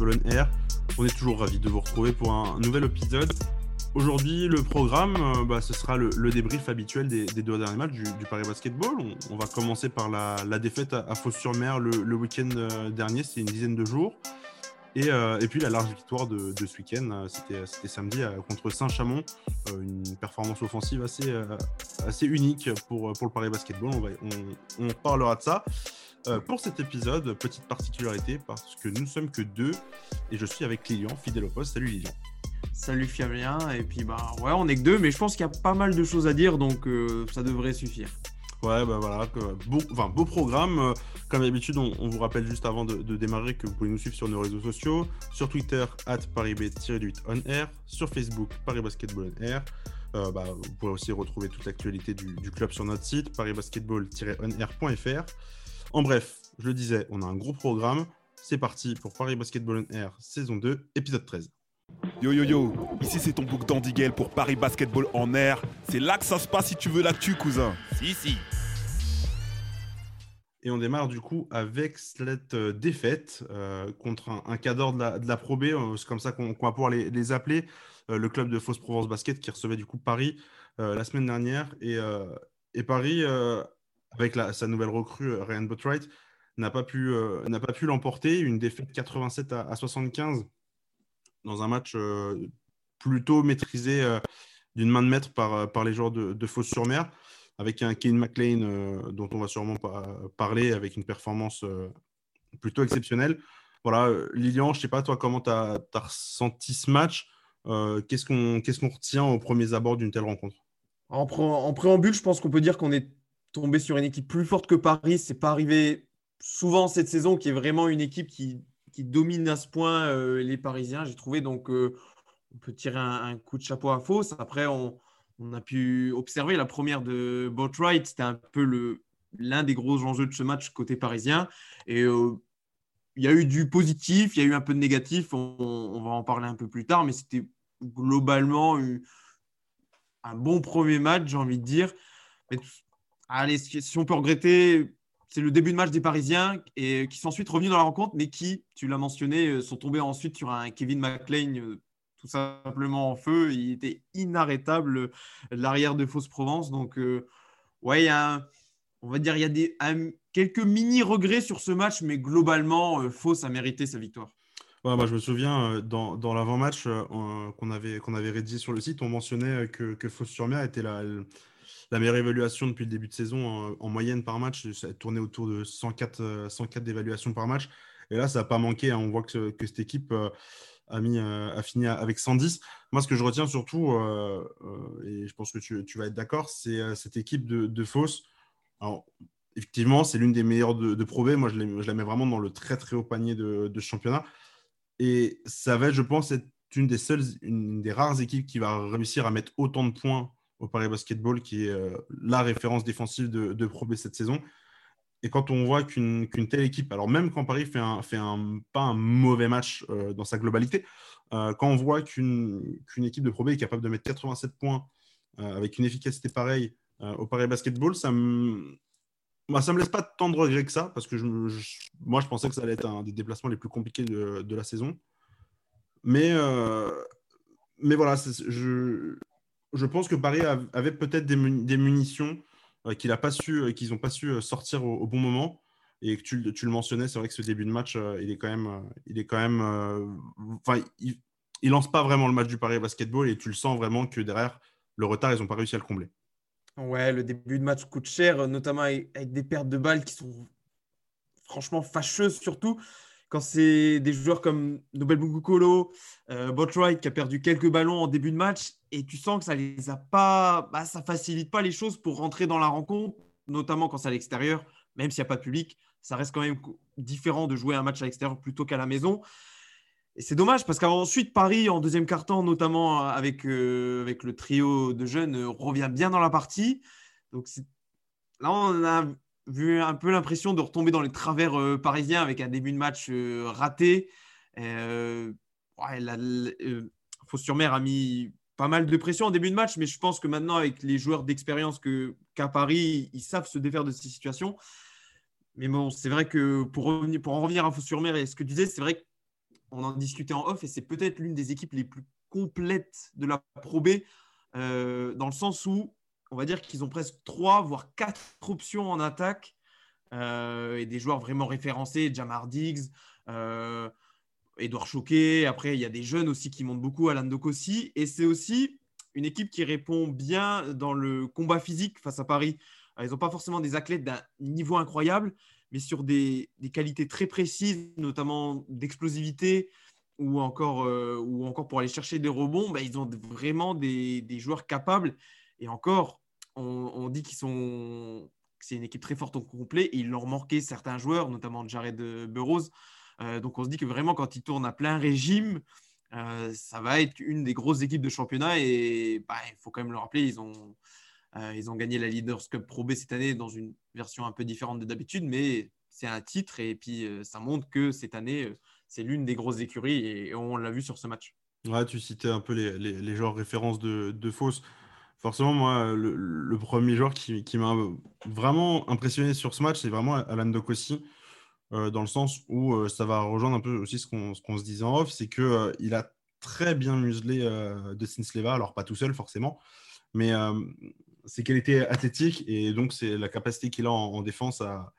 on Air. On est toujours ravis de vous retrouver pour un nouvel épisode. Aujourd'hui, le programme, euh, bah, ce sera le, débrief habituel des, deux derniers matchs du, Paris Basketball. On, va commencer par la, défaite à, à sur mer le, week-end euh, dernier, c'est une dizaine de jours. Et, euh, puis la large victoire de, ce week-end, c'était samedi contre Saint-Chamond. une performance offensive assez, assez unique pour, pour le Paris Basketball. On, on, parlera de ça. Pour cet épisode, petite particularité, parce que nous ne sommes que deux, et je suis avec Lilian, fidèle au poste. Salut Lilian. Salut Fabien. Et puis, bah ouais, on est que deux, mais je pense qu'il y a pas mal de choses à dire, donc euh, ça devrait suffire. Ouais, bah voilà, beau, enfin, beau programme. Euh, comme d'habitude, on, vous rappelle juste avant de, démarrer que vous pouvez nous suivre sur nos réseaux sociaux, sur Twitter, at paribet-8 on sur Facebook, Paris Basketball on air. Euh, bah, vous pourrez aussi retrouver toute l'actualité du, du, club sur notre site, parisbasketball-onair.fr. En bref, je le disais, on a un gros programme. C'est parti pour Paris Basketball on Air saison 2, épisode 13. Yo yo yo, ici c'est ton book d'Andigel pour Paris Basketball en air. C'est là que ça se passe si tu veux l'actu, cousin. Si, si. Et on démarre du coup avec cette euh, défaite euh, contre un, cadre de la, de la Pro B, euh, c'est comme ça qu'on va pouvoir les, appeler, le club de Fausse Provence Basket qui recevait du coup Paris la semaine dernière. Et, et Paris, avec sa nouvelle recrue Ryan Botwright, n'a pas pu l'emporter. Une défaite 87 à, à 75 dans un match euh, plutôt maîtrisé euh, d'une main de maître par, euh, par les joueurs de, de sur mer avec un Kane McLean dont on va sûrement parler, avec une performance plutôt exceptionnelle. Voilà, Lilian, je ne sais pas, toi, comment tu as, ressenti ce match Qu'est-ce qu'on qu'est-ce retient aux premiers abords d'une telle rencontre? En, en, préambule, je pense qu'on peut dire qu'on est tombé sur une équipe plus forte que Paris. Ce n'est pas arrivé souvent cette saison, qui est vraiment une équipe qui qui domine à ce point euh, les Parisiens. J'ai trouvé donc euh, on peut tirer un, coup de chapeau à fausse. Après, on, a pu observer la première de Boatwright. C'était un peu le, l'un des gros enjeux de ce match côté parisien. Et euh, il y a eu du positif, il y a eu un peu de négatif. On, va en parler un peu plus tard, mais c'était globalement un bon premier match, j'ai envie de dire. Allez, si on peut regretter c'est le début de match des Parisiens et qui sont ensuite revenus dans la rencontre, mais qui, tu l'as mentionné, euh, sont tombés ensuite sur un Kevin McLean euh, tout simplement en feu. Il était inarrêtable, euh, l'arrière de Fausse Provence. Donc, ouais, on va dire, il y a des, quelques mini regrets sur ce match, mais globalement, Fausse a mérité sa victoire. moi, je me souviens, dans, l'avant-match qu'on avait, qu'on avait rédigé sur le site, on mentionnait que, que Fausse-sur-Mer était la, la meilleure évaluation depuis le début de saison en, moyenne par match. Ça a tourné autour de 104, 104 euh, d'évaluation par match. Et là, ça n'a pas manqué. Hein. On voit que, cette équipe euh, a, mis, euh, a fini avec 110. Moi, ce que je retiens surtout, et je pense que tu, vas être d'accord, c'est cette équipe de, de Alors, effectivement, c'est l'une des meilleures de, de. Moi, je, je, la mets vraiment dans le très, très haut panier de, de championnat. Et ça va, je pense, être une des seules, une des rares équipes qui va réussir à mettre autant de points au Paris Basketball, qui est euh, la référence défensive de, de Pro B cette saison. Et quand on voit qu'une telle équipe, alors même quand Paris fait, un, fait un, pas un mauvais match euh, dans sa globalité, euh, quand on voit qu'une équipe de Pro B est capable de mettre 87 points avec une efficacité pareille au Paris Basketball, ça me, ça me laisse pas tant de regrets que ça, parce que je, moi, je pensais que ça allait être un des déplacements les plus compliqués de, de la saison. Mais, mais voilà, je, je pense que Paris avait peut-être des, munitions euh, qu'ils n'ont pas su, euh, qu'ils pas su euh, sortir au, bon moment. Et que tu, le mentionnais, c'est vrai que ce début de match, il est quand même, il est quand même, enfin, il, lance pas vraiment le match du Paris Basketball et tu le sens vraiment que derrière le retard, ils n'ont pas réussi à le combler. Ouais, le début de match coûte cher, notamment avec des pertes de balles qui sont franchement fâcheuses surtout quand c'est des joueurs comme Nobel Bugukolo, euh, Botwright qui a perdu quelques ballons en début de match et tu sens que ça les a pas, bah, ça facilite pas les choses pour rentrer dans la rencontre, notamment quand c'est à l'extérieur, même s'il n'y a pas de public, ça reste quand même différent de jouer un match à l'extérieur plutôt qu'à la maison. Et c'est dommage parce qu'ensuite Paris en deuxième quart-temps, notamment avec, euh, avec le trio de jeunes, euh, revient bien dans la partie. Donc là on a vu un peu l'impression de retomber dans les travers euh, parisiens avec un début de match euh, raté. Euh, Fos-sur-Mer a mis pas mal de pression en début de match, mais je pense que maintenant, avec les joueurs d'expérience qu'à Paris, ils savent se défaire de ces situations. Mais bon, c'est vrai que pour, revenir, pour en revenir à Fos-sur-Mer et ce que tu disais, c'est vrai que on en discutait en off, et c'est peut-être l'une des équipes les plus complètes de la Pro B, euh, dans le sens où on va dire qu'ils ont presque trois, voire quatre options en attaque, euh, et des joueurs vraiment référencés, Jamar Diggs, euh, Edouard Choquet. Après, il y a des jeunes aussi qui montent beaucoup, Alan Dokossi. Et c'est aussi une équipe qui répond bien dans le combat physique face à Paris. Ils n'ont pas forcément des athlètes d'un niveau incroyable, mais sur des, qualités très précises, notamment d'explosivité ou encore, euh, ou encore pour aller chercher des rebonds, bah, ils ont vraiment des, joueurs capables. Et encore, on, dit qu'ils sont, c'est une équipe très forte au complet et il leur manquait certains joueurs, notamment Jared Burroughs. Euh, donc on se dit que vraiment quand ils tournent à plein régime, euh, ça va être une des grosses équipes de championnat et bah, il faut quand même le rappeler, ils ont, euh, ils ont gagné la Leaders Cup Pro B cette année dans une version un peu différente de d'habitude, mais c'est un titre et puis ça montre que cette année, c'est l'une des grosses écuries et on l'a vu sur ce match. Ouais, tu citais un peu les, les, genres références de, de Fausse. Forcément, moi, le, premier joueur qui, qui m'a vraiment impressionné sur ce match, c'est vraiment Alan Dokossi, dans le sens où ça va rejoindre un peu aussi ce qu'on se disait en off, c'est qu'il il a très bien muselé de Sleva, alors pas tout seul forcément, mais ses qualités athlétiques et donc c'est la capacité qu'il a en, défense à,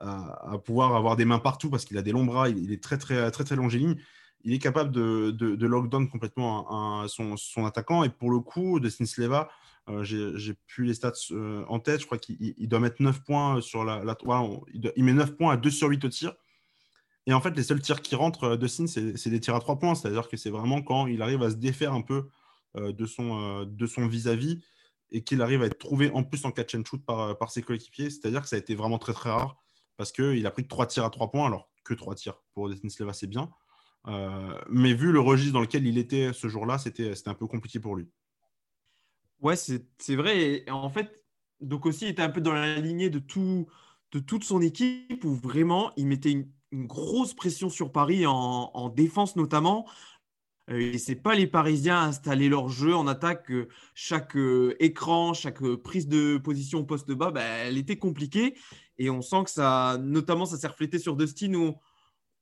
à, pouvoir avoir des mains partout parce qu'il a des longs bras, il, est très très très très longiligne. Il est capable de, de, de lockdown complètement son, son, attaquant et pour le coup de Stinsleva, euh, j'ai plus les stats euh, en tête, je crois qu'il doit mettre 9 points sur la, la il, met 9 points à 2 sur 8 au tir. Et en fait, les seuls tirs qui rentrent euh, de Sin, c'est des tirs à 3 points, c'est-à-dire que c'est vraiment quand il arrive à se défaire un peu de son vis-à-vis et qu'il arrive à être trouvé en plus en catch and shoot par, par ses coéquipiers. C'est-à-dire que ça a été vraiment très très rare parce qu'il a pris que 3 tirs à 3 points, alors que 3 tirs pour Sleva, c'est bien. Euh, mais vu le registre dans lequel il était ce jour-là, c'était un peu compliqué pour lui. Ouais, c'est vrai. Et en fait, donc aussi était un peu dans la lignée de, tout, de toute son équipe où vraiment il mettait une, grosse pression sur Paris en, en défense notamment. Euh, et c'est pas les Parisiens installer leur jeu en attaque. Chaque euh, écran, chaque euh, prise de position au poste bas, bah, elle était compliquée. Et on sent que ça, notamment, ça s'est reflété sur Dustin où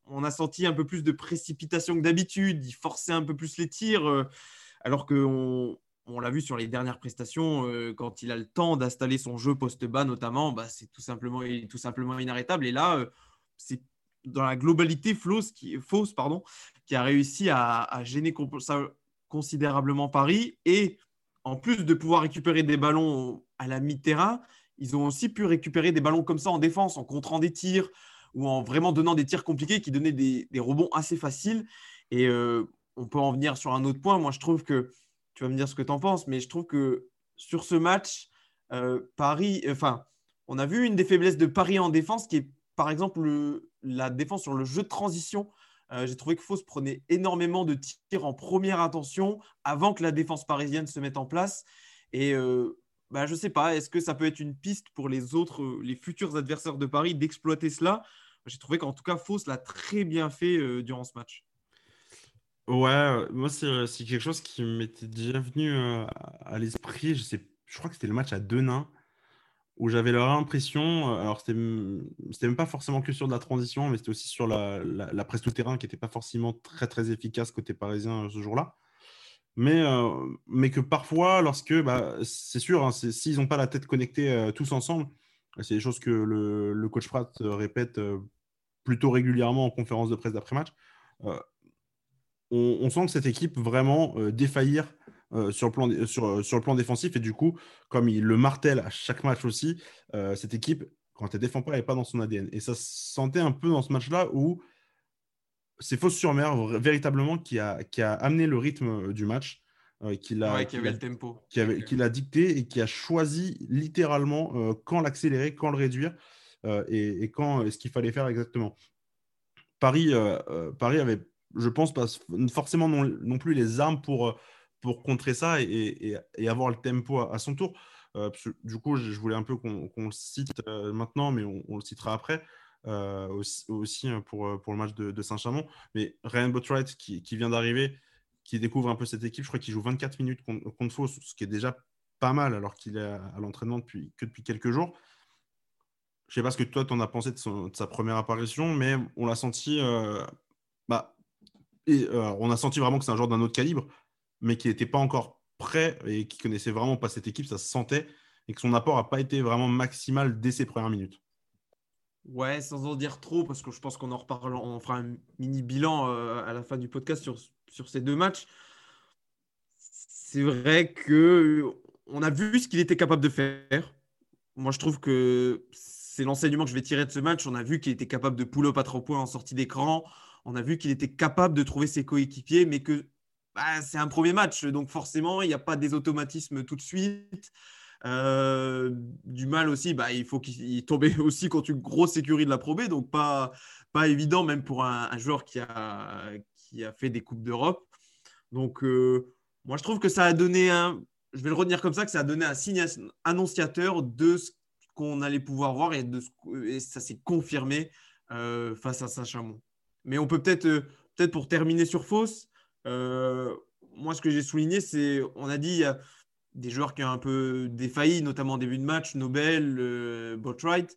on a senti un peu plus de précipitation que d'habitude. Il forçait un peu plus les tirs, alors qu'on on, l'a vu sur les dernières prestations, quand il a le temps d'installer son jeu poste bas, notamment, bah, c'est tout simplement, inarrêtable. Et là, c'est dans la globalité fausse qui, fausse, qui a réussi à, gêner considérablement Paris. Et en plus de pouvoir récupérer des ballons à la mi-terrain, ils ont aussi pu récupérer des ballons comme ça en défense, en contrant des tirs ou en vraiment donnant des tirs compliqués qui donnaient des, rebonds assez faciles. Et euh, on peut en venir sur un autre point. Moi, je trouve que, tu vas me dire ce que tu en penses, mais je trouve que sur ce match, euh, Paris, enfin, on a vu une des faiblesses de Paris en défense qui est par exemple, la défense sur le jeu de transition. Euh, j'ai trouvé que Fauss prenait énormément de tirs en première intention avant que la défense parisienne se mette en place. Et euh, bah, je ne sais pas, est-ce que ça peut être une piste pour les autres, les futurs adversaires de Paris d'exploiter cela? J'ai trouvé qu'en tout cas, Fauss l'a très bien fait durant ce match. Ouais, moi, c'est quelque chose qui m'était déjà venu à l'esprit. Je, je crois que c'était le match à Denain où j'avais l'impression, euh, alors c'était même pas forcément que sur de la transition, mais c'était aussi sur la, presse tout-terrain qui n'était pas forcément très très efficace côté parisien euh, ce jour-là. Mais, euh, mais que parfois, lorsque, bah, c'est sûr, hein, s'ils n'ont pas la tête connectée tous ensemble, c'est des choses que le, le coach Pratt répète plutôt régulièrement en conférence de presse d'après-match, on, on, sent que cette équipe vraiment défaillir euh, sur, le plan, sur, euh, sur, le plan défensif. Et du coup, comme il le martèle à chaque match aussi, euh, cette équipe, quand elle défend pas, elle n'est pas dans son ADN. Et ça se sentait un peu dans ce match-là où c'est Fausse sur mer véritablement qui a, qui a amené le rythme du match. qui, a, qui, avait le tempo. Qui, avait, qui l'a dicté et qui a choisi littéralement quand l'accélérer, quand le réduire et, et, quand ce qu'il fallait faire exactement. Paris, Paris avait, je pense, pas forcément non, non plus les armes pour pour contrer ça et, avoir le tempo à, son tour. Euh, du coup, je, voulais un peu qu'on le cite euh, maintenant, mais on, le citera après. Euh, aussi, hein, pour, pour le match de, Saint-Chamond. Mais Ryan Botwright, qui, qui vient d'arriver, qui découvre un peu cette équipe, je crois qu'il joue 24 minutes contre, contre Faux, ce qui est déjà pas mal alors qu'il est à, l'entraînement depuis, que depuis quelques jours. Je sais pas ce que toi, tu en as pensé de, sa première apparition, mais on l'a senti et, on a senti vraiment que c'est un joueur d'un autre calibre, mais qui n'était pas encore prêt et qui connaissait vraiment pas cette équipe, ça se sentait, et que son apport n'a pas été vraiment maximal dès ses premières minutes. Ouais, sans en dire trop, parce que je pense qu'on en reparle, on fera un mini bilan à la fin du podcast sur, sur ces deux matchs. C'est vrai que on a vu ce qu'il était capable de faire. Moi, je trouve que c'est l'enseignement que je vais tirer de ce match. On a vu qu'il était capable de pull-up à trois points en sortie d'écran. On a vu qu'il était capable de trouver ses coéquipiers, mais que bah, c'est un premier match. Donc, forcément, il n'y a pas des automatismes tout de suite. Euh, du mal aussi, bah, il faut qu'il tombe aussi contre une grosse sécurité de la probée, donc pas, pas évident même pour un, joueur qui a, qui a fait des Coupes d'Europe. Donc, euh, moi, je trouve que ça a donné un, je vais le retenir comme ça, que ça a donné un signe annonciateur de ce qu'on allait pouvoir voir et, de ça s'est confirmé euh, face à Saint-Chamond. Mais on peut peut-être, euh, peut-être pour terminer sur Fausse, euh, moi ce que j'ai souligné, c'est, on a dit, il y a des joueurs qui ont un peu défailli, notamment en début de match, Nobel, Botwright.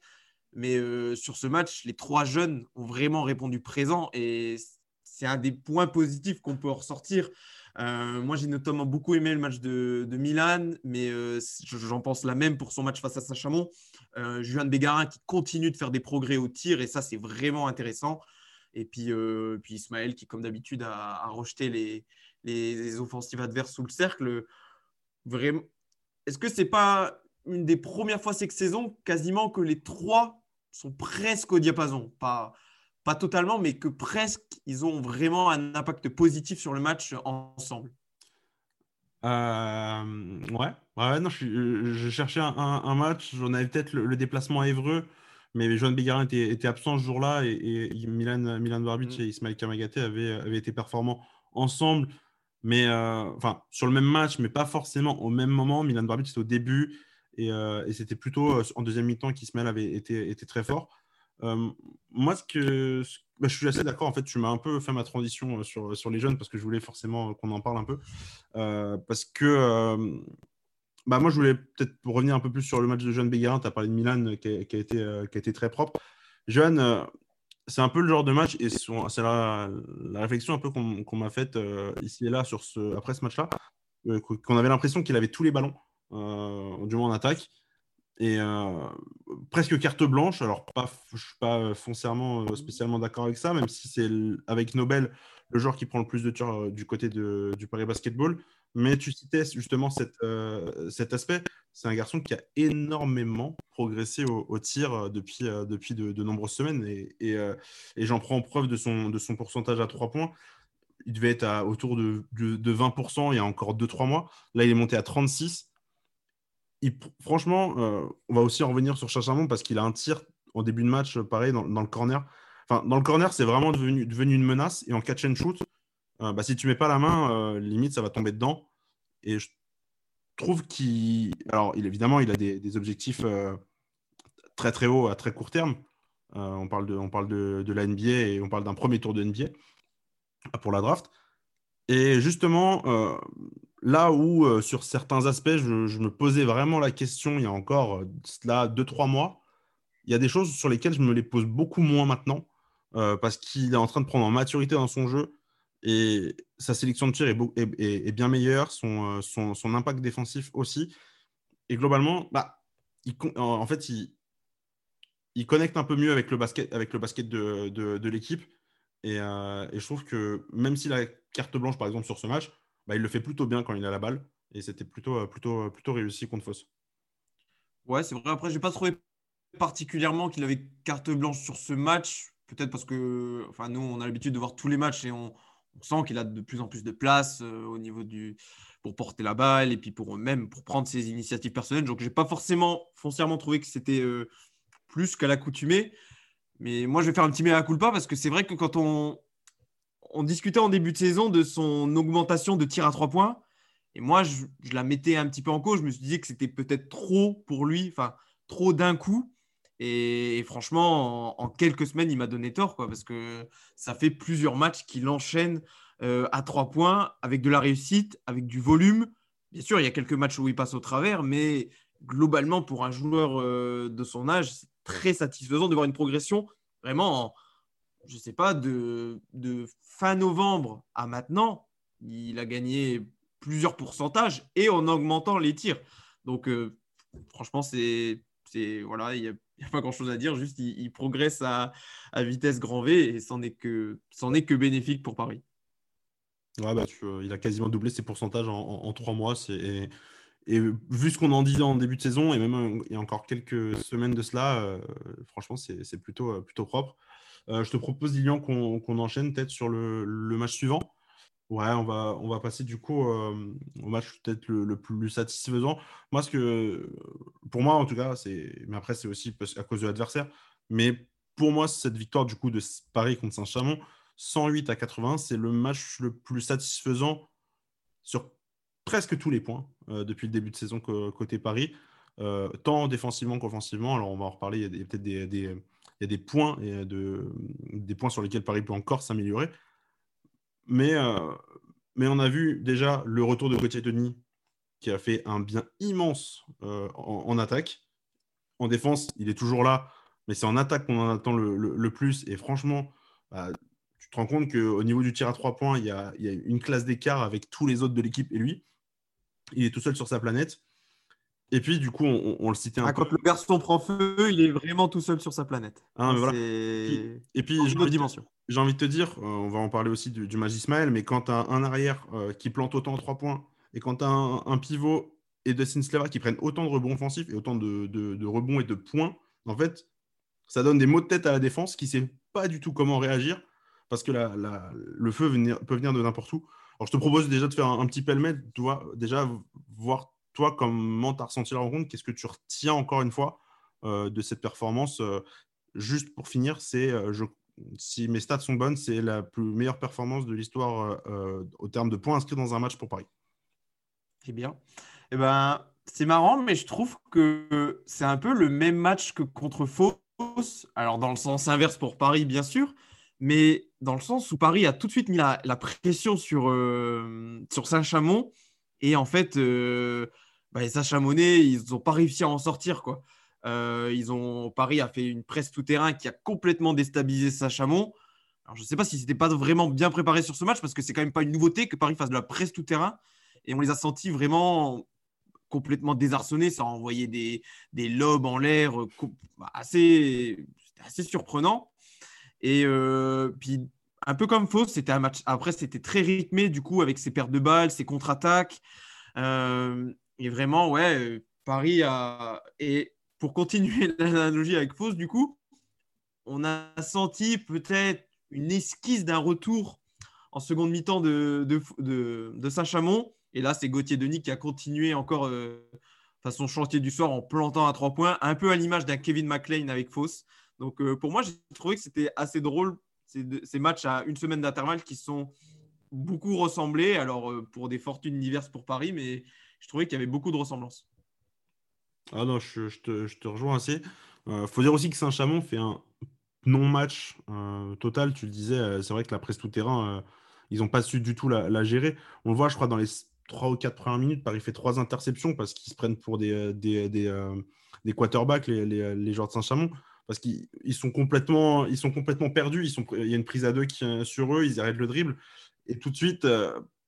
Mais sur ce match, les trois jeunes ont vraiment répondu présent et c'est un des points positifs qu'on peut ressortir. Euh, moi, j'ai notamment beaucoup aimé le match de, Milan, mais euh, j'en pense la même pour son match face à Saint-Chamond. Euh, Juan Bégarin qui continue de faire des progrès au tir, et ça, c'est vraiment intéressant. Et puis, puis Ismaël qui, comme d'habitude, a, rejeté les, les, offensives adverses sous le cercle. Vraiment. Est-ce que c'est pas une des premières fois cette saison quasiment que les trois sont presque au diapason? Pas pas totalement, mais que presque ils ont vraiment un impact positif sur le match ensemble. Euh, ouais. ouais, non, je, cherchais un, match, j'en avais peut-être le, déplacement à Évreux, mais Joan Bégarin était, absent ce jour-là et, Milan, Milan Barbic mm. et Ismaël Kamagaté avaient, avaient, été performants ensemble, mais euh, enfin sur le même match, mais pas forcément au même moment. Milan Barbic c'était au début et, euh, c'était plutôt en deuxième mi-temps qu'Ismaël avait été, été très fort. Euh, moi, ce que, bah, je suis assez d'accord. En fait, tu m'as un peu fait ma transition euh, sur, sur les jeunes parce que je voulais forcément qu'on en parle un peu. Euh, parce que bah, moi, je voulais peut-être revenir un peu plus sur le match de Jeanne Béguerin. Tu as parlé de Milan qui a, été, qui a été très propre. Jeanne, c'est un peu le genre de match, et c'est la, réflexion un peu qu'on m'a faite ici et là après ce match-là, qu'on avait l'impression qu'il avait tous les ballons, du moins en attaque et euh, presque carte blanche. Alors, pas, je ne suis pas foncièrement euh, spécialement d'accord avec ça, même si c'est avec Nobel le joueur qui prend le plus de tirs euh, du côté du Paris Basketball. Mais tu citais justement cette, cet aspect. C'est un garçon qui a énormément progressé au, tir depuis, depuis de, nombreuses semaines. Et, j'en prends preuve de son, de son pourcentage à 3 points. Il devait être à, autour de, de 20% il y a encore 2-3 mois. Là, il est monté à 36 franchement, euh, on va aussi en revenir sur Chachamon parce qu'il a un tir en début de match, pareil, dans, le corner. Enfin, dans le corner, c'est vraiment devenu, devenu, une menace. Et en catch and shoot, euh, bah, si tu mets pas la main, euh, limite, ça va tomber dedans. Et je trouve qu'il. Évidemment, il a des, objectifs très très hauts à très court terme. on parle, de, on parle de, de, la NBA et on parle d'un premier tour de NBA pour la draft. Et justement, là où, euh, sur certains aspects, je, me posais vraiment la question il y a encore euh, là, 2-3 mois, il y a des choses sur lesquelles je me les pose beaucoup moins maintenant, euh, parce qu'il est en train de prendre en maturité dans son jeu, et sa sélection de tir est, bien meilleure, son, son, impact défensif aussi. Et globalement, bah, il, en fait, il, connecte un peu mieux avec le basket, de, l'équipe. Et, et, je trouve que même si la carte blanche, par exemple, sur ce match, bah, il le fait plutôt bien quand il a la balle. Et c'était plutôt, euh, euh, réussi contre Foss. Ouais, c'est vrai. Après, je n'ai pas trouvé particulièrement qu'il avait carte blanche sur ce match. Peut-être parce que enfin, nous, on a l'habitude de voir tous les matchs et on, sent qu'il a de plus en plus de place euh, au niveau du pour porter la balle et puis pour pour prendre ses initiatives personnelles. Donc, j'ai pas forcément foncièrement trouvé que c'était plus qu'à l'accoutumée. Mais moi, je vais faire un petit mea culpa parce que c'est vrai que quand on, on discutait en début de saison de son augmentation de tir à trois points. Et moi, je, la mettais un petit peu en cause. Je me suis dit que c'était peut-être trop pour lui, enfin, trop d'un coup. Et, franchement, en, quelques semaines, il m'a donné tort, quoi, parce que ça fait plusieurs matchs qu'il enchaîne euh, à trois points, avec de la réussite, avec du volume. Bien sûr, il y a quelques matchs où il passe au travers, mais globalement, pour un joueur euh, de son âge, c'est très satisfaisant de voir une progression vraiment je ne sais pas, de, de fin novembre à maintenant, il a gagné plusieurs pourcentages et en augmentant les tirs. Donc, euh, franchement, c'est, voilà, il n'y a, pas grand-chose à dire. Juste, il, progresse à, vitesse grand V et c'en est que, bénéfique pour Paris. Ouais, bah, il a quasiment doublé ses pourcentages en, trois mois. Et, vu ce qu'on en disait en début de saison, et même euh, il y a encore quelques semaines de cela, euh, franchement, c'est plutôt, plutôt propre. je te propose, Lilian, qu'on enchaîne peut-être sur le match suivant. Ouais, on va, on va passer du coup euh, au match peut-être le, plus satisfaisant. Moi, ce que, pour moi en tout cas, c'est, mais après c'est aussi à cause de l'adversaire. Mais pour moi, cette victoire du coup de Paris contre Saint-Chamond, 108 à 80, c'est le match le plus satisfaisant sur presque tous les points euh, depuis le début de saison côté Paris, euh, tant défensivement qu'offensivement. Alors on va en reparler. Il y a, peut-être des, des, des points et de, des points sur lesquels Paris peut encore s'améliorer. Mais, euh, mais on a vu déjà le retour de Gauthier Denis qui a fait un bien immense euh, en, attaque. En défense, il est toujours là, mais c'est en attaque qu'on en attend le, plus. Et franchement, bah, tu te rends compte qu'au niveau du tir à trois points, il y a une classe d'écart avec tous les autres de l'équipe et lui. Il est tout seul sur sa planète. Et puis, du coup, on, le citait un ah, Quand le garçon prend feu, il est vraiment tout seul sur sa planète. Ah, et puis, j'ai envie, dimension. j'ai envie de te dire, euh, on va en parler aussi du, du mais quand tu as un arrière euh, qui plante autant en trois points, et quand tu as un, pivot et Dustin Slava qui prennent autant de rebonds offensifs et autant de, rebonds et de points, en fait, ça donne des mots de tête à la défense qui ne sait pas du tout comment réagir, parce que le feu peut venir de n'importe où. Alors, je te propose déjà de faire un, petit pêle-mêle, tu vois, déjà voir toi, comment tu as ressenti la rencontre? Qu'est-ce que tu retiens encore une fois euh, de cette performance euh, Juste pour finir, c'est, euh, si mes stats sont bonnes, c'est la plus meilleure performance de l'histoire au terme de points inscrits dans un match pour Paris. C'est bien. Eh ben, c'est marrant, mais je trouve que c'est un peu le même match que contre Fos. Alors, dans le sens inverse pour Paris, bien sûr, mais dans le sens où Paris a tout de suite mis la, pression sur, sur Saint-Chamond. Et en fait, bah, Sacha Monet, ils n'ont pas réussi à en sortir. Quoi. Euh, ils ont, Paris a fait une presse tout-terrain qui a complètement déstabilisé Sachamon. Alors, je ne sais pas si c'était pas vraiment bien préparé sur ce match parce que c'est quand même pas une nouveauté que Paris fasse de la presse tout-terrain. Et on les a sentis vraiment complètement désarçonnés. Ça a envoyé des, des lobes en l'air euh, bah, assez, assez surprenant. Et euh, puis, un peu comme Faux, c'était un match. Après, c'était très rythmé, du coup, avec ses pertes de balles, ses contre-attaques. Et vraiment, ouais, euh, Paris a. Et pour continuer l'analogie avec Fausse, du coup, on a senti peut-être une esquisse d'un retour en seconde mi-temps de, de, Saint-Chamond. Et là, c'est Gauthier Denis qui a continué encore euh, façon chantier du soir en plantant à trois points, un peu à l'image d'un Kevin McLean avec Fausse. Donc euh, pour moi, j'ai trouvé que c'était assez drôle ces, ces, matchs à une semaine d'intervalle qui sont beaucoup ressemblés. Alors pour des fortunes diverses pour Paris, mais je trouvais qu'il y avait beaucoup de ressemblances. Ah non, je, te, rejoins assez. Il euh, faut dire aussi que Saint-Chamond fait un non-match euh, total. Tu le disais, euh, c'est vrai que la presse tout-terrain, ils n'ont pas su du tout la, gérer. On le voit, je crois, dans les 3 ou 4 premières minutes, Paris fait trois interceptions parce qu'ils se prennent pour des, des, des, quarterbacks, les, les, joueurs de Saint-Chamond. Parce qu'ils sont, complètement, ils sont complètement perdus. Il y a une prise à deux sur eux, ils arrêtent le dribble. Et tout de suite,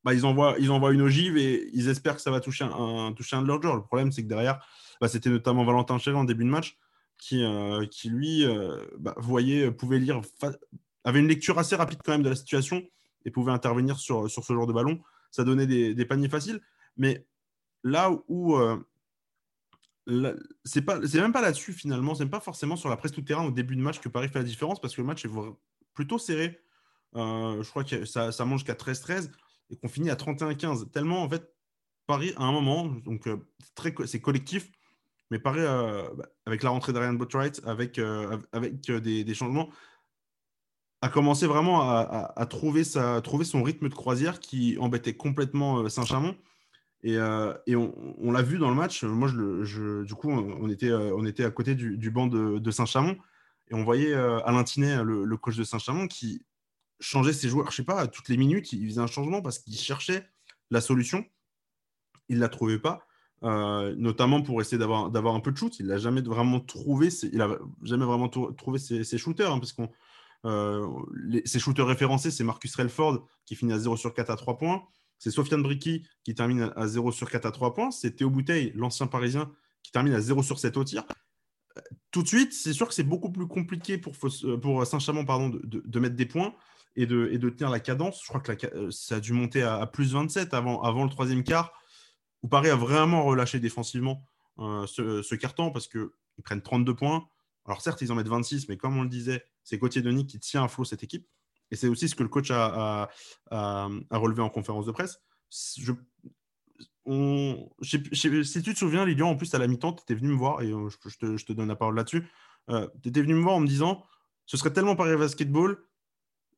bah, ils, envoient, une ogive et ils espèrent que ça va toucher un, de leurs joueurs. Le problème, c'est que derrière, bah, c'était notamment Valentin Chéret en début de match qui, euh, lui, euh, bah, pouvait lire, avait une lecture assez rapide quand même de la situation et pouvait intervenir sur, ce genre de ballon. Ça donnait des, paniers faciles. Mais là où. Euh, c'est même pas là-dessus finalement c'est pas forcément sur la presse tout terrain au début de match que Paris fait la différence parce que le match est plutôt serré je crois que ça, ça mange jusqu'à 13-13 et qu'on finit à 31-15. Tellement, en fait, Paris, à un moment, donc euh, c'est collectif, mais Paris, euh, bah, avec la rentrée d'Ariane Botwright, avec, euh, avec des, changements, a commencé vraiment à, trouver, sa, trouver son rythme de croisière qui embêtait complètement Saint-Chamond. Et, et on, l'a vu dans le match. Moi, je, du coup, on était, on était à côté du, banc de, Saint-Chamond et on voyait Alain Tinet, le, le coach de Saint-Chamond, qui, changer ses joueurs, je sais pas, toutes les minutes, il faisait un changement parce qu'il cherchait la solution. Il ne la trouvait pas, euh, notamment pour essayer d'avoir, d'avoir un peu de shoot. Il n'a jamais vraiment trouvé, ses, il a jamais vraiment trouvé ses, shooters, hein, parce qu'on ses shooters référencés, c'est Marcus Relford qui finit à 0 sur 4 à 3 points. C'est Sofiane Bricky qui termine à 0 sur 4 à 3 points. C'est Théo Bouteille, l'ancien parisien, qui termine à 0 sur 7 au tir. Tout de suite, c'est sûr que c'est beaucoup plus compliqué pour, pour Saint-Chamond pardon, de, de, mettre des points et de, tenir la cadence. Je crois que la, ça a dû monter à, plus 27 avant, le troisième quart, où Paris a vraiment relâché défensivement euh, ce, ce carton parce qu'ils prennent 32 points. Alors certes, ils en mettent 26, mais comme on le disait, c'est Gauthier Denis qui tient à flot cette équipe. Et c'est aussi ce que le coach a, relevé en conférence de presse. Si tu te souviens, Lilian, en plus, à la mi-temps, tu étais venu me voir, et euh, je, te, donne la parole là-dessus. Euh, tu étais venu me voir en me disant ce serait tellement Paris Basketball.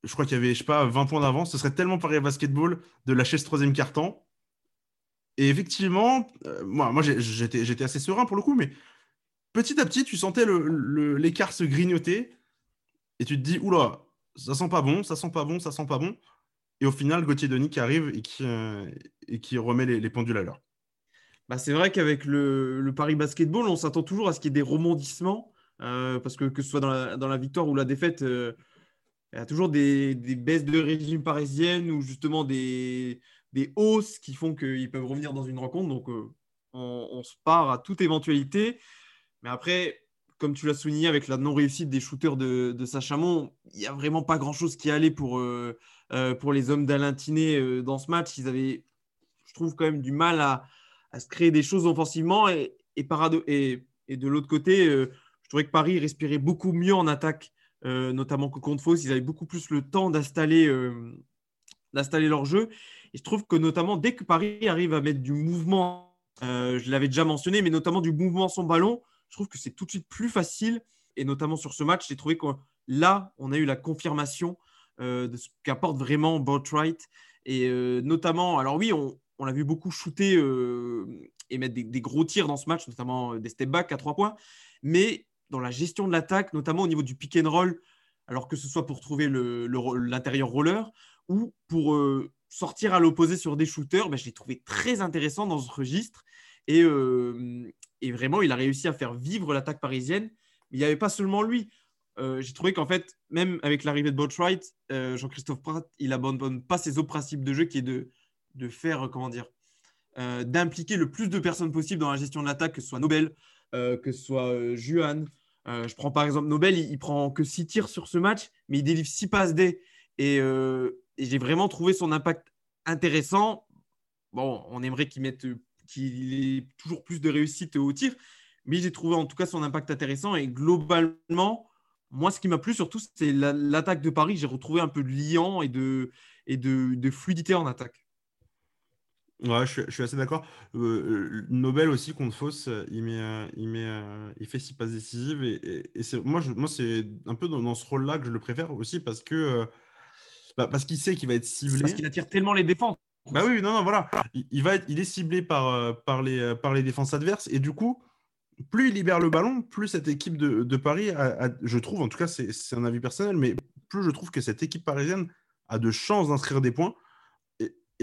Je crois qu'il y avait, je sais pas, 20 points d'avance. Ce serait tellement Paris Basketball de lâcher ce troisième carton. Et effectivement, euh, moi, j'étais assez serein pour le coup, mais petit à petit, tu sentais l'écart se grignoter. Et tu te dis, oula, ça sent pas bon, ça sent pas bon, ça sent pas bon. Et au final, Gauthier Denis qui arrive et qui, euh, remet les, pendules à l'heure. Bah, c'est vrai qu'avec le, Paris Basketball, on s'attend toujours à ce qu'il y ait des rebondissements, euh, parce que que ce soit dans la, victoire ou la défaite, euh, il y a toujours des, baisses de régime parisienne ou justement des, hausses qui font qu'ils peuvent revenir dans une rencontre. Donc, on, on, se part à toute éventualité. Mais après, comme tu l'as souligné avec la non-réussite des shooters de, de Sachamon, il n'y a vraiment pas grand-chose qui allait pour, euh, euh, pour les hommes d'Alain Tiné euh, dans ce match. Ils avaient, je trouve, quand même du mal à, se créer des choses offensivement. Et, et, et, de l'autre côté, je trouvais que Paris respirait beaucoup mieux en attaque, notamment que contre Fausse. Ils avaient beaucoup plus le temps d'installer d'installer leur jeu. Et je trouve que notamment, dès que Paris arrive à mettre du mouvement, je l'avais déjà mentionné, mais notamment du mouvement son ballon, je trouve que c'est tout de suite plus facile. Et notamment sur ce match, j'ai trouvé que là, on a eu la confirmation euh, de ce qu'apporte vraiment Boatwright. Et euh, notamment, alors oui, on, l'a vu beaucoup shooter euh, et mettre des, gros tirs dans ce match, notamment des step back à trois points. Mais dans la gestion de l'attaque, notamment au niveau du pick and roll, alors que ce soit pour trouver l'intérieur le, roller ou pour sortir à l'opposé sur des shooters, ben, je l'ai trouvé très intéressant dans ce registre. Et, et vraiment, il a réussi à faire vivre l'attaque parisienne. Mais il n'y avait pas seulement lui. Euh, j'ai trouvé qu'en fait, même avec l'arrivée de Botwright, euh, Jean-Christophe Pratt, il abandonne pas ses autres principes de jeu qui est de, de faire, comment dire, euh, d'impliquer le plus de personnes possible dans la gestion de l'attaque, que ce soit Nobel, que ce soit Juan. Je prends par exemple Nobel, il, prend que 6 tirs sur ce match, mais il délivre 6 passes D. Et, et j'ai vraiment trouvé son impact intéressant. Bon, on aimerait qu'il mette qu'il ait toujours plus de réussite au tir. Mais j'ai trouvé en tout cas son impact intéressant. Et globalement, moi, ce qui m'a plu surtout, c'est l'attaque de Paris. J'ai retrouvé un peu de liant et de, fluidité en attaque. Ouais, je, suis assez d'accord. Euh, Nobel aussi contre Fauss, il, met, il, met, il fait six passes décisives. Et, et, moi, moi c'est un peu dans, ce rôle-là que je le préfère aussi parce que euh, bah, parce qu'il sait qu'il va être ciblé. Parce qu'il attire tellement les défenses. Bah oui, non, non, voilà. Il, va être, il est ciblé par, euh, par, les, euh, par les défenses adverses. Et du coup, plus il libère le ballon, plus cette équipe de, Paris, je trouve, en tout cas, c'est un avis personnel, mais plus je trouve que cette équipe parisienne a de chances d'inscrire des points.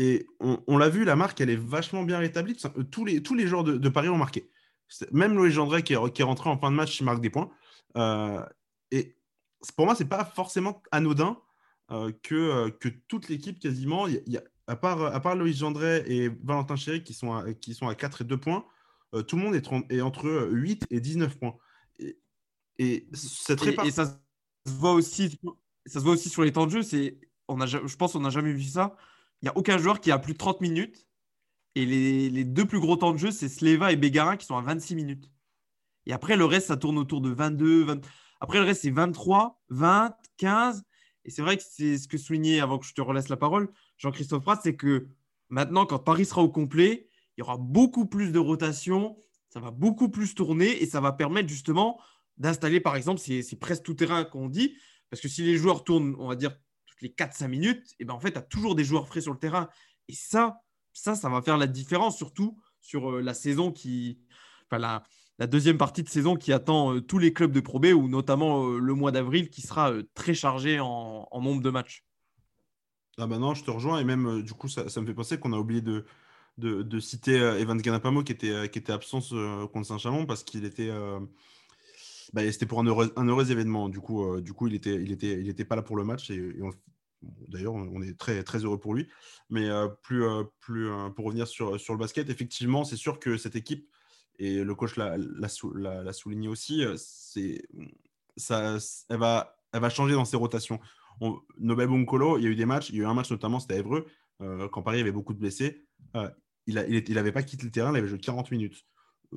Et, on, l'a vu, la marque, elle est vachement bien rétablie. Tous les, tous les joueurs de, Paris ont marqué. Même Loïc Gendré, qui est, qui est rentré en fin de match, il marque des points. Euh, et pour moi, c'est pas forcément anodin que, que toute l'équipe, quasiment, il y, a à part, à part Loïs Gendret et Valentin Chéry qui sont à, qui sont à 4 et 2 points, euh, tout le monde est, est, entre 8 et 19 points. Et, et cette et, ça se voit aussi, ça se voit aussi sur les temps de jeu. C'est, on a, je pense qu'on n'a jamais vu ça. Il n'y a aucun joueur qui a plus de 30 minutes. Et les, deux plus gros temps de jeu, c'est Sleva et Bégarin qui sont à 26 minutes. Et après, le reste, ça tourne autour de 22, 20... Après, le reste, c'est 23, 20, 15. Et c'est vrai que c'est ce que soulignait avant que je te relaisse la parole. Jean-Christophe Pratt, c'est que maintenant, quand Paris sera au complet, il y aura beaucoup plus de rotation, ça va beaucoup plus tourner et ça va permettre justement d'installer, par exemple, c'est presque tout terrain qu'on dit, parce que si les joueurs tournent, on va dire, les 4-5 minutes, et ben en fait, tu as toujours des joueurs frais sur le terrain. Et ça, ça, ça va faire la différence, surtout sur euh, la saison qui. Enfin, la, deuxième partie de saison qui attend euh, tous les clubs de Pro B, ou notamment euh, le mois d'avril qui sera très chargé en nombre de matchs. Ah bah non, je te rejoins et même du coup ça, me fait penser qu'on a oublié de, de, citer Evan Ganapamo qui était, qui était absent contre Saint-Chamond parce qu'il était bah, c'était pour un heureux, événement. Du coup, euh, il était, pas là pour le match. D'ailleurs, on est très, heureux pour lui. Mais plus, plus, pour revenir sur, le basket, effectivement, c'est sûr que cette équipe, et le coach l'a souligné aussi, elle, va, changer dans ses rotations. Nobel Bunkolo, il y a eu des matchs, il y a eu un match notamment, c'était à Evreux, quand Paris avait beaucoup de blessés. il n'avait pas quitté le terrain, il avait joué 40 minutes.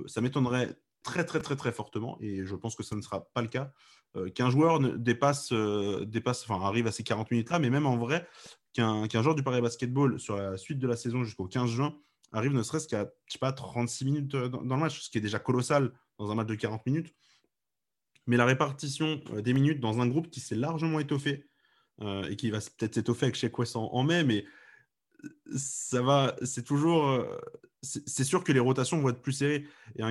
ça m'étonnerait très très très très fortement et je pense que ça ne sera pas le cas euh, qu'un joueur dépasse, euh, dépasse, enfin arrive à ces 40 minutes là, mais même en vrai qu'un joueur du Paris Basketball sur la suite de la saison jusqu'au 15 juin arrive ne serait-ce qu'à je sais pas 36 minutes euh, dans, le match, ce qui est déjà colossal dans un match de 40 minutes. Mais la répartition des minutes dans un groupe qui s'est largement étoffé et qui va peut-être s'étoffer avec chez West en, mai, mais ça va, c'est toujours, c'est sûr que les rotations vont être plus serrées. Et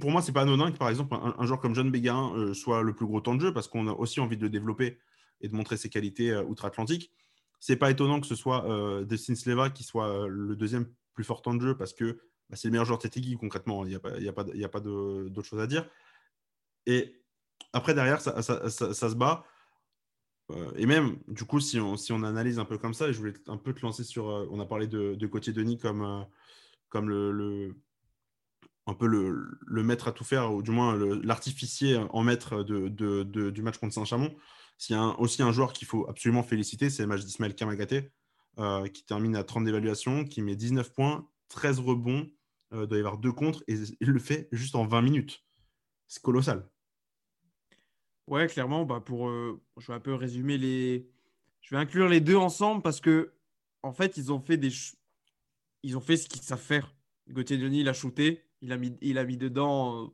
pour moi, c'est pas anodin que par exemple un, joueur comme John Bégarin euh, soit le plus gros temps de jeu parce qu'on a aussi envie de le développer et de montrer ses qualités euh, outre-Atlantique. C'est pas étonnant que ce soit euh, Destin Sleva qui soit le deuxième plus fort temps de jeu parce que bah, c'est le meilleur joueur TTG concrètement. Il n'y a pas, pas, pas d'autre chose à dire. Et après, derrière, ça se bat. Euh, et même, du coup, si on, si on analyse un peu comme ça, je voulais un peu te lancer sur. Euh, on a parlé de, de Denis comme, euh, comme le, un peu le, le, maître à tout faire, ou du moins l'artificier en maître de, de, du match contre Saint-Chamond. S'il y a aussi un joueur qu'il faut absolument féliciter, c'est le match d'Ismaël Kamagaté, qui termine à 30 d'évaluation, qui met 19 points, 13 rebonds, doit y avoir deux contre, et il le fait juste en 20 minutes. C'est colossal. Ouais, clairement, bah pour, euh, je vais un peu résumer les. Je vais inclure les deux ensemble parce que, en fait, ils ont fait, des ils ont fait ce qu'ils savent faire. Gauthier Denis, il a shooté, il a mis, il a mis dedans euh,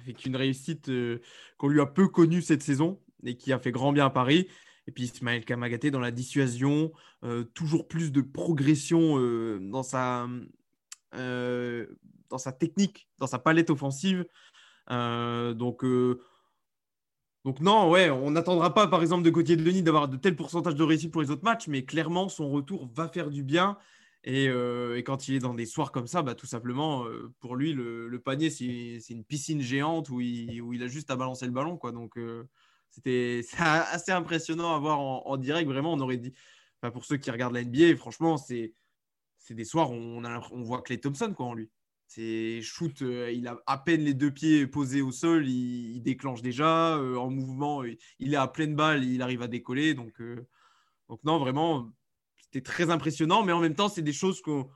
avec une réussite euh, qu'on lui a peu connue cette saison et qui a fait grand bien à Paris. Et puis Ismaël Kamagaté dans la dissuasion, toujours plus de progression dans, sa, dans sa technique, dans sa palette offensive. donc, donc non, ouais, on n'attendra pas, par exemple, de Gauthier Denis d'avoir de tels pourcentages de réussite pour les autres matchs, mais clairement, son retour va faire du bien. Et, euh, quand il est dans des soirs comme ça, bah, tout simplement, euh, pour lui, le, panier, c'est une piscine géante où il, a juste à balancer le ballon. Quoi. Donc, euh, c'était assez impressionnant à voir en, direct. Vraiment, on aurait dit, pour ceux qui regardent la NBA, franchement, c'est des soirs où on, a, voit Clay Thompson quoi, en lui. C'est shoot, euh, il a à peine les deux pieds posés au sol, il, déclenche déjà euh, en mouvement, il est à pleine balle, il arrive à décoller. Donc, euh, non, vraiment, c'était très impressionnant. Mais en même temps, c'est des choses qu'on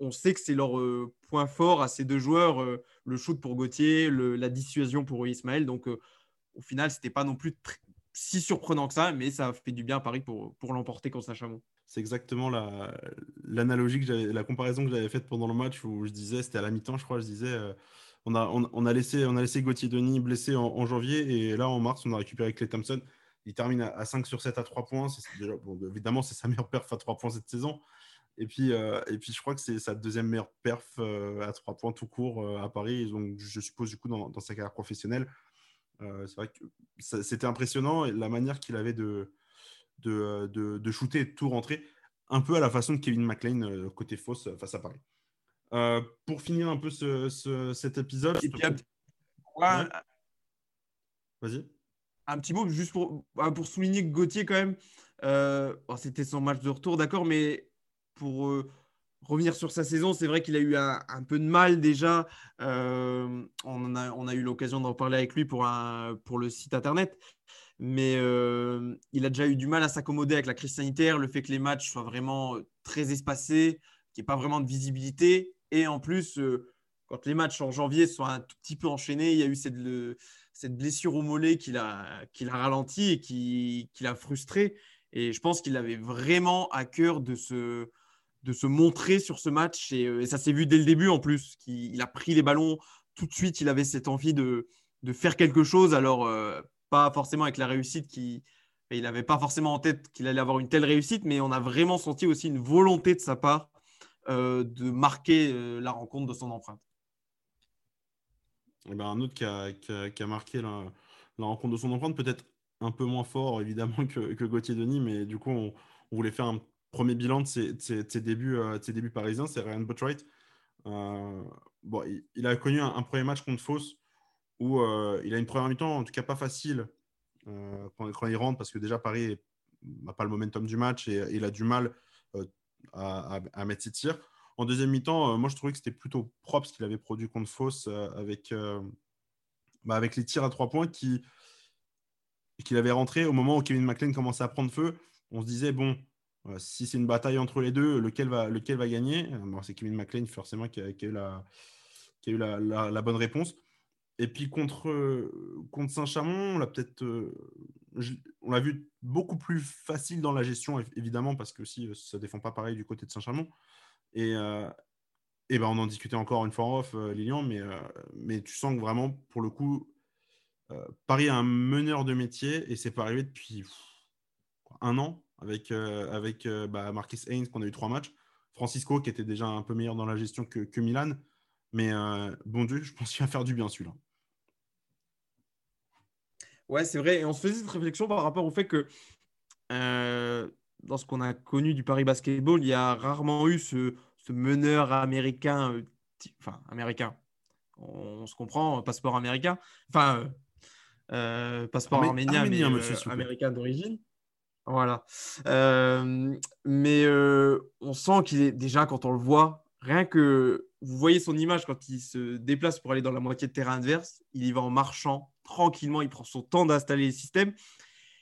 on sait que c'est leur point fort à ces deux joueurs, le shoot pour Gauthier, la dissuasion pour Ismaël. Donc au final, c'était pas non plus si surprenant que ça, mais ça fait du bien à Paris pour, pour l'emporter contre Saint-Chamond. C'est exactement l'analogie, que la comparaison que j'avais faite pendant le match où je disais, c'était à la mi-temps, je crois, je disais, euh, on, a, on, a laissé, on a laissé Gauthier Denis blessé en, janvier et là, en mars, on a récupéré Clay Thompson. Il termine à, 5 sur 7 à 3 points. Évidemment, c'est sa meilleure perf à 3 points cette saison. Et puis, euh, et puis je crois que c'est sa deuxième meilleure perf euh, à 3 points tout court à Paris. Donc, je suppose, du coup, dans, sa carrière professionnelle. c'est vrai que c'était impressionnant la manière qu'il avait de, de, de, de, shooter et de tout rentrer, un peu à la façon de Kevin McLean euh, côté fausse euh, face à Paris. Euh, pour finir un peu ce, cet épisode. Vas-y. Un petit mot juste pour, bah, pour souligner que Gauthier, quand même, c'était son match de retour, d'accord, mais pour revenir sur sa saison, c'est vrai qu'il a eu un, un, peu de mal déjà. on, a, on, a, eu l'occasion d'en parler avec lui pour, un, pour le site internet mais euh, il a déjà eu du mal à s'accommoder avec la crise sanitaire, le fait que les matchs soient vraiment euh, très espacés, qu'il n'y ait pas vraiment de visibilité. Et en plus, euh, quand les matchs en janvier sont un tout petit peu enchaînés, il y a eu cette, blessure au mollet qui l'a ralenti et qui, l'a frustré. Et je pense qu'il avait vraiment à cœur de se, montrer sur ce match. Et, ça s'est vu dès le début en plus. il a pris les ballons tout de suite. Il avait cette envie de faire quelque chose. Alors, pas forcément avec la réussite qui. Il n'avait pas forcément en tête qu'il allait avoir une telle réussite, mais on a vraiment senti aussi une volonté de sa part euh, de marquer euh, la rencontre de son empreinte. Et eh ben, un autre qui a, qui a, marqué la, rencontre de son empreinte, peut-être un peu moins fort évidemment que, Gauthier Denis, mais du coup, on, voulait faire un premier bilan de ses, débuts, euh, ses débuts parisiens, c'est Ryan Botwright. bon, il, a connu un, un, premier match contre Fausse où il a une première mi-temps, en tout cas pas facile, quand, quand, il rentre, parce que déjà Paris n'a pas le momentum du match et il a du mal à, à, mettre ses tirs. En deuxième mi-temps, moi je trouvais que c'était plutôt propre ce qu'il avait produit contre Fausse avec, bah, avec les tirs à trois points qui qu'il avait rentré au moment où Kevin McLean commençait à prendre feu. On se disait, bon, euh, si c'est une bataille entre les deux, lequel va, gagner? Euh, C'est Kevin McLean forcément qui a eu la, bonne réponse. Et puis contre, contre Saint-Chamond, on l'a peut-être, euh, on l'a vu beaucoup plus facile dans la gestion, évidemment, parce que si ça ne défend pas pareil du côté de Saint-Chamond. Et, et ben on en discutait encore une fois en off, Lilian, mais, mais tu sens que vraiment, pour le coup, Paris est un meneur de métier et c'est pas arrivé depuis un an avec, euh, avec euh, bah, Marcus Haynes, qu'on a eu trois matchs. Francisco, qui était déjà un peu meilleur dans la gestion que, Milan. Mais euh, bon Dieu, je pense qu'il va faire du bien celui-là. Ouais, c'est vrai. Et on se faisait cette réflexion par rapport au fait que dans ce qu'on a connu du Paris Basketball, il y a rarement eu ce, meneur américain, enfin américain, on, se comprend, passeport américain, enfin passeport arménien, mais américain d'origine. Voilà. Euh, mais euh, on sent qu'il est déjà, quand on le voit, rien que vous voyez son image quand il se déplace pour aller dans la moitié de terrain adverse, il y va en marchant tranquillement, il prend son temps d'installer les systèmes.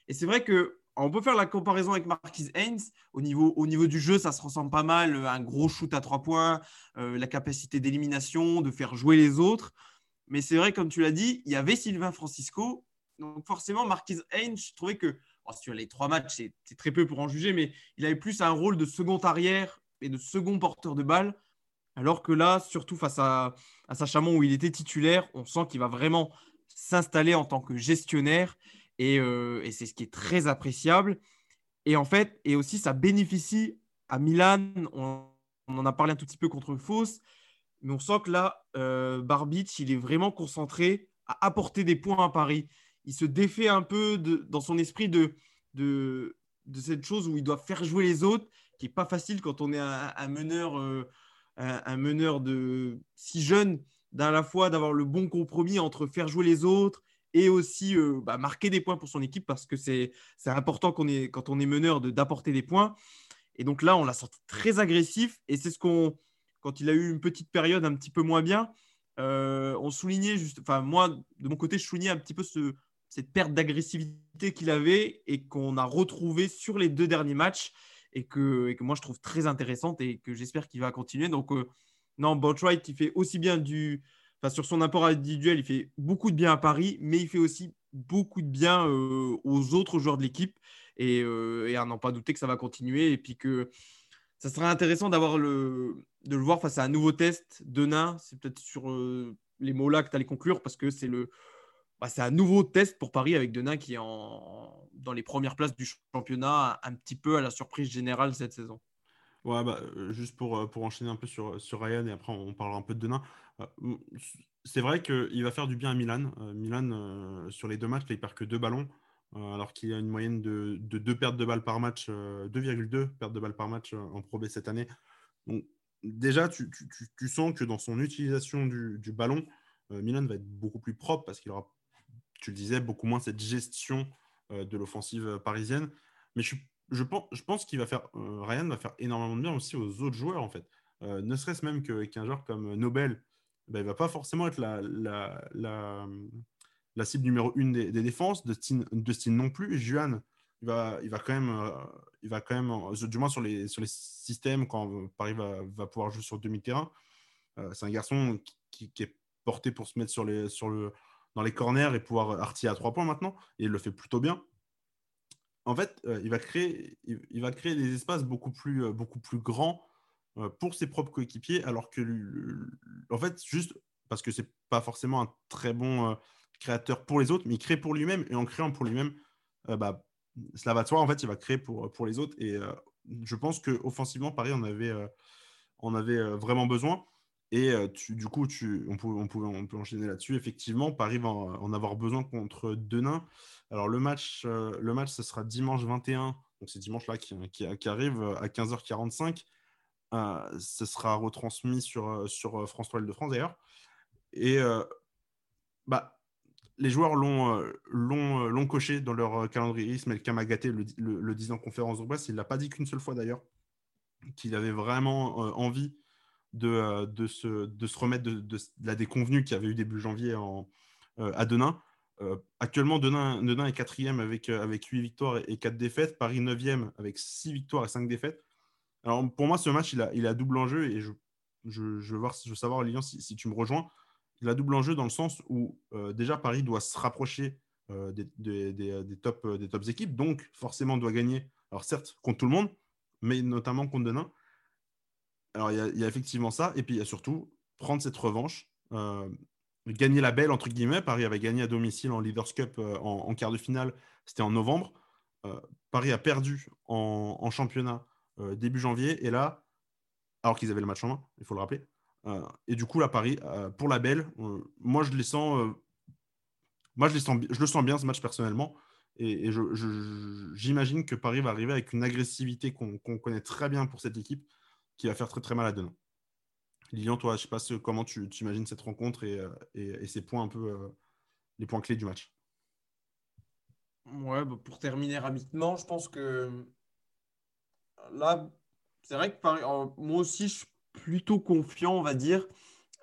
Et c'est vrai que on peut faire la comparaison avec Marquis Haynes. Au niveau, au niveau du jeu, ça se ressemble pas mal. Un gros shoot à trois points, euh, la capacité d'élimination, de faire jouer les autres. Mais c'est vrai, comme tu l'as dit, il y avait Sylvain Francisco. Donc forcément, Marquis Haynes, je trouvais que sur les trois matchs, c'est très peu pour en juger, mais il avait plus un rôle de second arrière et de second porteur de balle. Alors que là, surtout face à, à Sachamon où il était titulaire, on sent qu'il va vraiment s'installer en tant que gestionnaire euh, et, c'est ce qui est très appréciable. Et en fait, et aussi ça bénéficie à Milan. On, en a parlé un tout petit peu contre Fausse, mais on sent que là, euh, Barbic, il est vraiment concentré à apporter des points à Paris il se défait un peu dans son esprit de, de, cette chose où il doit faire jouer les autres, qui n'est pas facile quand on est un, meneur, euh, un, meneur de si jeune, d'à la fois d'avoir le bon compromis entre faire jouer les autres et aussi euh, bah, marquer des points pour son équipe parce que c'est important quand on est meneur d'apporter des points. Et donc là, on l'a senti très agressif et c'est ce qu'on, quand il a eu une petite période un petit peu moins bien, euh, on soulignait juste, enfin moi de mon côté, je soulignais un petit peu ce, cette perte d'agressivité qu'il avait et qu'on a retrouvé sur les deux derniers matchs et que, moi je trouve très intéressante et que j'espère qu'il va continuer. Donc, euh, non, Botwright, il fait aussi bien du. Enfin, sur son apport individuel, il fait beaucoup de bien à Paris, mais il fait aussi beaucoup de bien euh, aux autres joueurs de l'équipe. Et, euh, et, à n'en pas douter que ça va continuer. Et puis que ça serait intéressant d'avoir le, de le voir face à un nouveau test de nain. C'est peut-être sur les mots là que tu allais conclure parce que c'est le, bah, c'est un nouveau test pour Paris avec Denain qui est en, dans les premières places du championnat, un petit peu à la surprise générale cette saison. Ouais, bah, euh, juste pour, euh, pour enchaîner un peu sur, sur Ryan et après on parlera un peu de Denain. Euh, c'est vrai qu'il va faire du bien à Milan. Milan, sur les deux matchs, il perd que deux ballons, alors qu'il a une moyenne de, de deux pertes de balles par match, 2,2 pertes de balles par match en Pro B cette année. Donc, déjà, tu, tu, tu, sens que dans son utilisation du, du ballon, Milan va être beaucoup plus propre parce qu'il aura tu le disais, beaucoup moins cette gestion euh, de l'offensive euh, parisienne. Mais je, je pense, je pense qu'il va faire, euh, Ryan va faire énormément de bien aussi aux autres joueurs, en fait. ne serait-ce même qu'un joueur comme Nobel, ben, il ne va pas forcément être la, la, la, la cible numéro une des, défenses, Dustin, Dustin non plus. Juan, il va, il va quand même, il va quand même du moins sur les, sur les systèmes, quand Paris va, va pouvoir jouer sur demi-terrain, c'est un garçon qui, qui, est porté pour se mettre sur, les, sur le, dans les corners et pouvoir artiller à trois points maintenant. Et il le fait plutôt bien. En fait, euh, il, va créer, il, va créer des espaces beaucoup plus, euh, beaucoup plus grands euh, pour ses propres coéquipiers, alors que, en fait, juste parce que c'est pas forcément un très bon créateur pour les autres, mais il crée pour lui-même. Et en créant pour lui-même, bah, cela va de soi. En fait, il va créer pour, pour les autres. Et je pense qu'offensivement, Paris, on avait, on avait vraiment besoin. Et du coup, on, peut, enchaîner là-dessus. Effectivement, Paris va en, avoir besoin contre Denain. Alors, le match, le match, ce sera dimanche 21. Donc, c'est dimanche-là qui, qui, arrive à 15h45. ce sera retransmis sur, France 3 de France d'ailleurs. Et bah, les joueurs l'ont coché dans leur calendrier. Ismaël Kamagaté le, le, le disant en conférence de presse. Il ne l'a pas dit qu'une seule fois d'ailleurs, qu'il avait vraiment envie de, de, se, de se remettre de, la déconvenue qu'il y avait eu début janvier en, à Denain. actuellement, Denain, est quatrième avec, avec 8 victoires et 4 défaites. Paris 9e avec 6 victoires et 5 défaites. Alors pour moi, ce match, il a, il a double enjeu et je, je, veux, voir, je veux savoir, Lilian, si, tu me rejoins. Il a double enjeu dans le sens où déjà Paris doit se rapprocher des, des, des, des, top, des tops équipes, donc forcément doit gagner. Alors certes, contre tout le monde, mais notamment contre Denain. Alors, il y, a, effectivement ça. Et puis, il y a surtout prendre cette revanche, euh, gagner la belle, entre guillemets. Paris avait gagné à domicile en Leaders Cup euh, en, quart de finale. C'était en novembre. Euh, Paris a perdu en, championnat début janvier. Et là, alors qu'ils avaient le match en main, il faut le rappeler. et du coup, là, Paris, pour la belle, moi, je les sens. moi, je, les sens, je le sens bien, ce match, personnellement. Et, j'imagine que Paris va arriver avec une agressivité qu'on connaît très bien pour cette équipe qui va faire très très mal à Denain. Lilian, toi, je ne sais pas comment tu, imagines cette rencontre et, euh, et, ces points un peu euh, les points clés du match. Ouais, bah, pour terminer rapidement, je pense que là, c'est vrai que moi aussi, je suis plutôt confiant, on va dire.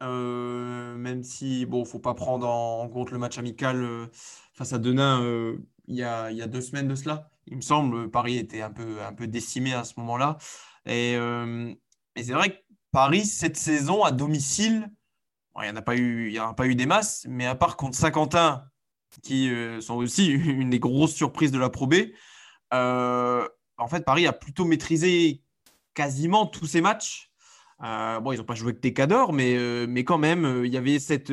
Euh, même si, bon, faut pas prendre en, compte le match amical face à Denain il, y a, il y a deux semaines de cela. Il me semble, Paris était un peu, un peu décimé à ce moment-là. Et, et c'est vrai que Paris, cette saison, à domicile, il n'y en, a pas eu, a pas eu des masses, mais à part contre Saint-Quentin, qui euh, sont aussi une des grosses surprises de la Pro B, euh, en fait, Paris a plutôt maîtrisé quasiment tous ses matchs. Euh, bon, ils n'ont pas joué que des cadors, mais, mais quand même, il y avait cette.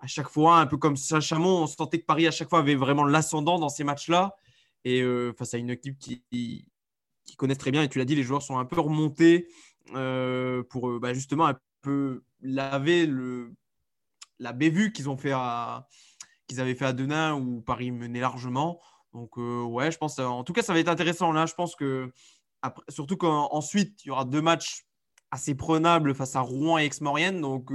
à chaque fois, un peu comme Saint-Chamond, on sentait que Paris, à chaque fois, avait vraiment l'ascendant dans ces matchs-là. Et face à une équipe qui, qui connaissent très bien. Et tu l'as dit, les joueurs sont un peu remontés euh, pour euh, bah, justement un peu laver la bévue qu'ils ont fait avaient fait à Denain où Paris menait largement. Donc euh, ouais, je pense en tout cas ça va être intéressant là. Je pense que surtout qu'ensuite il y aura deux matchs assez prenables face à Rouen et Aix-Maurienne. Donc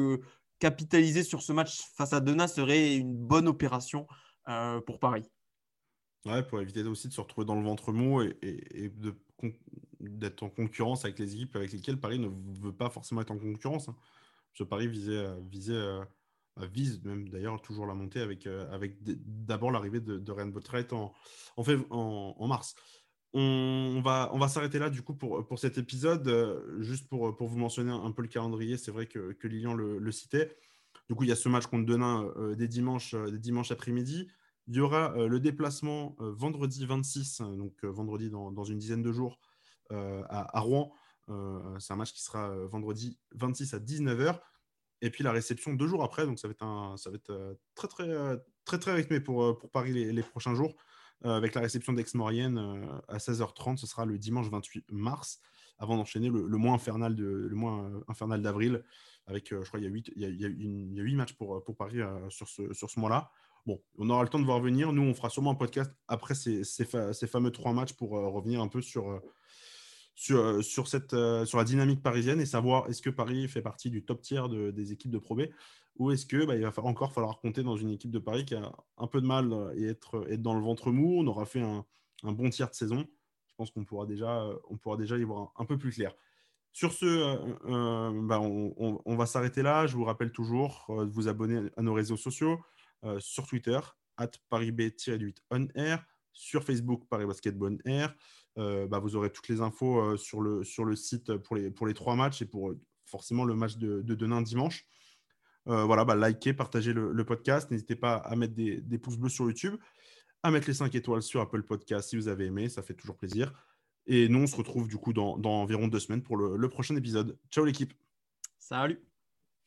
capitaliser sur ce match face à Denain serait une bonne opération pour Paris. Pour éviter aussi de se retrouver dans le ventre mou et, d'être en concurrence avec les équipes avec lesquelles Paris ne veut pas forcément être en concurrence. Hein. Ce Paris visait, visait euh, vise même d'ailleurs toujours la montée avec, euh, avec d'abord l'arrivée de, de Ryan en, en, fait, en, mars. On, va, on va s'arrêter là du coup pour, pour cet épisode. Euh, juste pour, pour vous mentionner un peu le calendrier, c'est vrai que, que Lilian le, citait. Du coup, il y a ce match contre Denain des dimanches, des dimanches après-midi. Il y aura le déplacement vendredi 26, donc vendredi dans, une dizaine de jours, euh, à, Rouen. Euh, c'est un match qui sera euh, vendredi 26 à 19h. Et puis la réception deux jours après, donc ça va être, un, ça va être très, très, très, très rythmé pour, pour Paris les, prochains jours. avec la réception d'Aix-Maurienne à 16h30, ce sera le dimanche 28 mars, avant d'enchaîner le, mois infernal de, le mois infernal d'avril, avec, je crois, il y a 8, il y a, il y a, il y a 8 matchs pour, pour Paris sur ce, sur ce mois-là. Bon, on aura le temps de voir venir. Nous, on fera sûrement un podcast après ces, fameux trois matchs pour revenir un peu euh, euh, sur la dynamique parisienne et savoir est-ce que Paris fait partie du top tiers de, des équipes de Pro B ou est-ce que bah, va encore falloir compter dans une équipe de Paris qui a un peu de mal et être, dans le ventre mou. On aura fait un, bon tiers de saison. Je pense qu'on pourra déjà, y voir un, peu plus clair. Sur ce, euh, bah, on, va s'arrêter là. Je vous rappelle toujours de vous abonner à nos réseaux sociaux sur Twitter, at ParisB-8 on air, sur Facebook Paris Basketball Air, euh, bah, vous aurez toutes les infos euh, sur, le, site pour les, trois matchs et pour euh, forcément le match de, de demain dimanche. voilà, bah, likez, partagez le, podcast. N'hésitez pas à mettre des, pouces bleus sur YouTube, à mettre les 5 étoiles sur Apple Podcast si vous avez aimé, ça fait toujours plaisir. Et nous, on se retrouve du coup dans, environ deux semaines pour le prochain épisode. Ciao l'équipe. Salut.